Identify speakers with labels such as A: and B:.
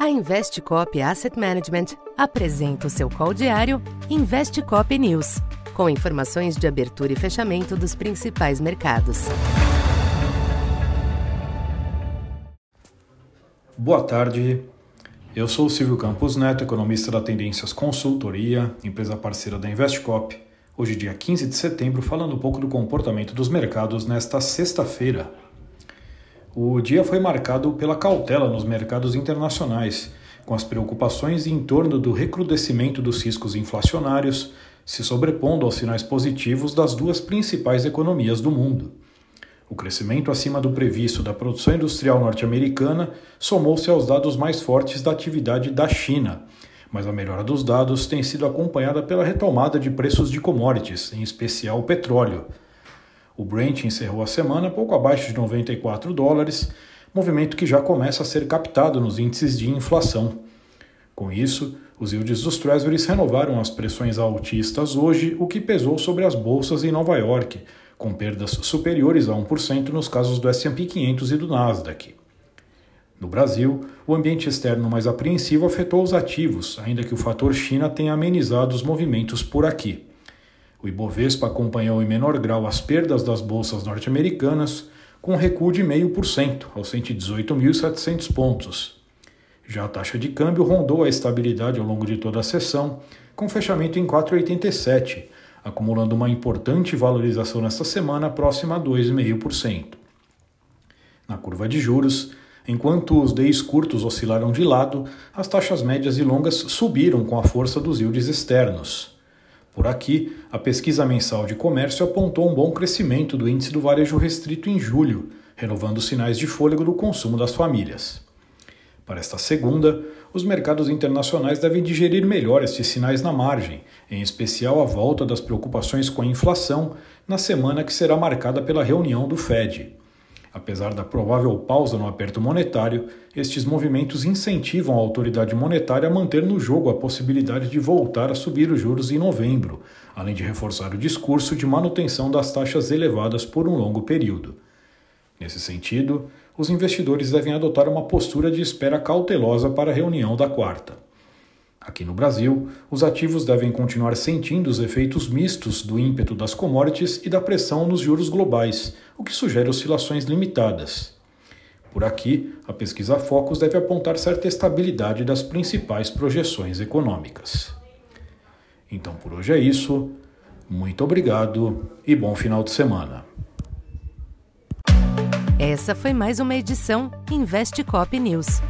A: A Investcop Asset Management apresenta o seu call diário Investcop News, com informações de abertura e fechamento dos principais mercados.
B: Boa tarde. Eu sou o Silvio Campos Neto, economista da Tendências Consultoria, empresa parceira da Investcop. Hoje, dia 15 de setembro, falando um pouco do comportamento dos mercados nesta sexta-feira, o dia foi marcado pela cautela nos mercados internacionais, com as preocupações em torno do recrudescimento dos riscos inflacionários se sobrepondo aos sinais positivos das duas principais economias do mundo. O crescimento acima do previsto da produção industrial norte-americana somou-se aos dados mais fortes da atividade da China, mas a melhora dos dados tem sido acompanhada pela retomada de preços de commodities, em especial o petróleo o Brent encerrou a semana pouco abaixo de 94 dólares, movimento que já começa a ser captado nos índices de inflação. Com isso, os yields dos Treasuries renovaram as pressões altistas hoje, o que pesou sobre as bolsas em Nova York, com perdas superiores a 1% nos casos do S&P 500 e do Nasdaq. No Brasil, o ambiente externo mais apreensivo afetou os ativos, ainda que o fator China tenha amenizado os movimentos por aqui. O Ibovespa acompanhou em menor grau as perdas das bolsas norte-americanas, com recuo de 0,5% aos 118.700 pontos. Já a taxa de câmbio rondou a estabilidade ao longo de toda a sessão, com fechamento em 4,87, acumulando uma importante valorização nesta semana próxima a 2,5%. Na curva de juros, enquanto os DEIs curtos oscilaram de lado, as taxas médias e longas subiram com a força dos yields externos. Por aqui, a pesquisa mensal de comércio apontou um bom crescimento do índice do varejo restrito em julho, renovando sinais de fôlego do consumo das famílias. Para esta segunda, os mercados internacionais devem digerir melhor estes sinais na margem, em especial a volta das preocupações com a inflação na semana que será marcada pela reunião do Fed. Apesar da provável pausa no aperto monetário, estes movimentos incentivam a autoridade monetária a manter no jogo a possibilidade de voltar a subir os juros em novembro, além de reforçar o discurso de manutenção das taxas elevadas por um longo período. Nesse sentido, os investidores devem adotar uma postura de espera cautelosa para a reunião da quarta. Aqui no Brasil, os ativos devem continuar sentindo os efeitos mistos do ímpeto das commodities e da pressão nos juros globais, o que sugere oscilações limitadas. Por aqui, a pesquisa Focus deve apontar certa estabilidade das principais projeções econômicas. Então por hoje é isso. Muito obrigado e bom final de semana.
A: Essa foi mais uma edição Investe Cop News.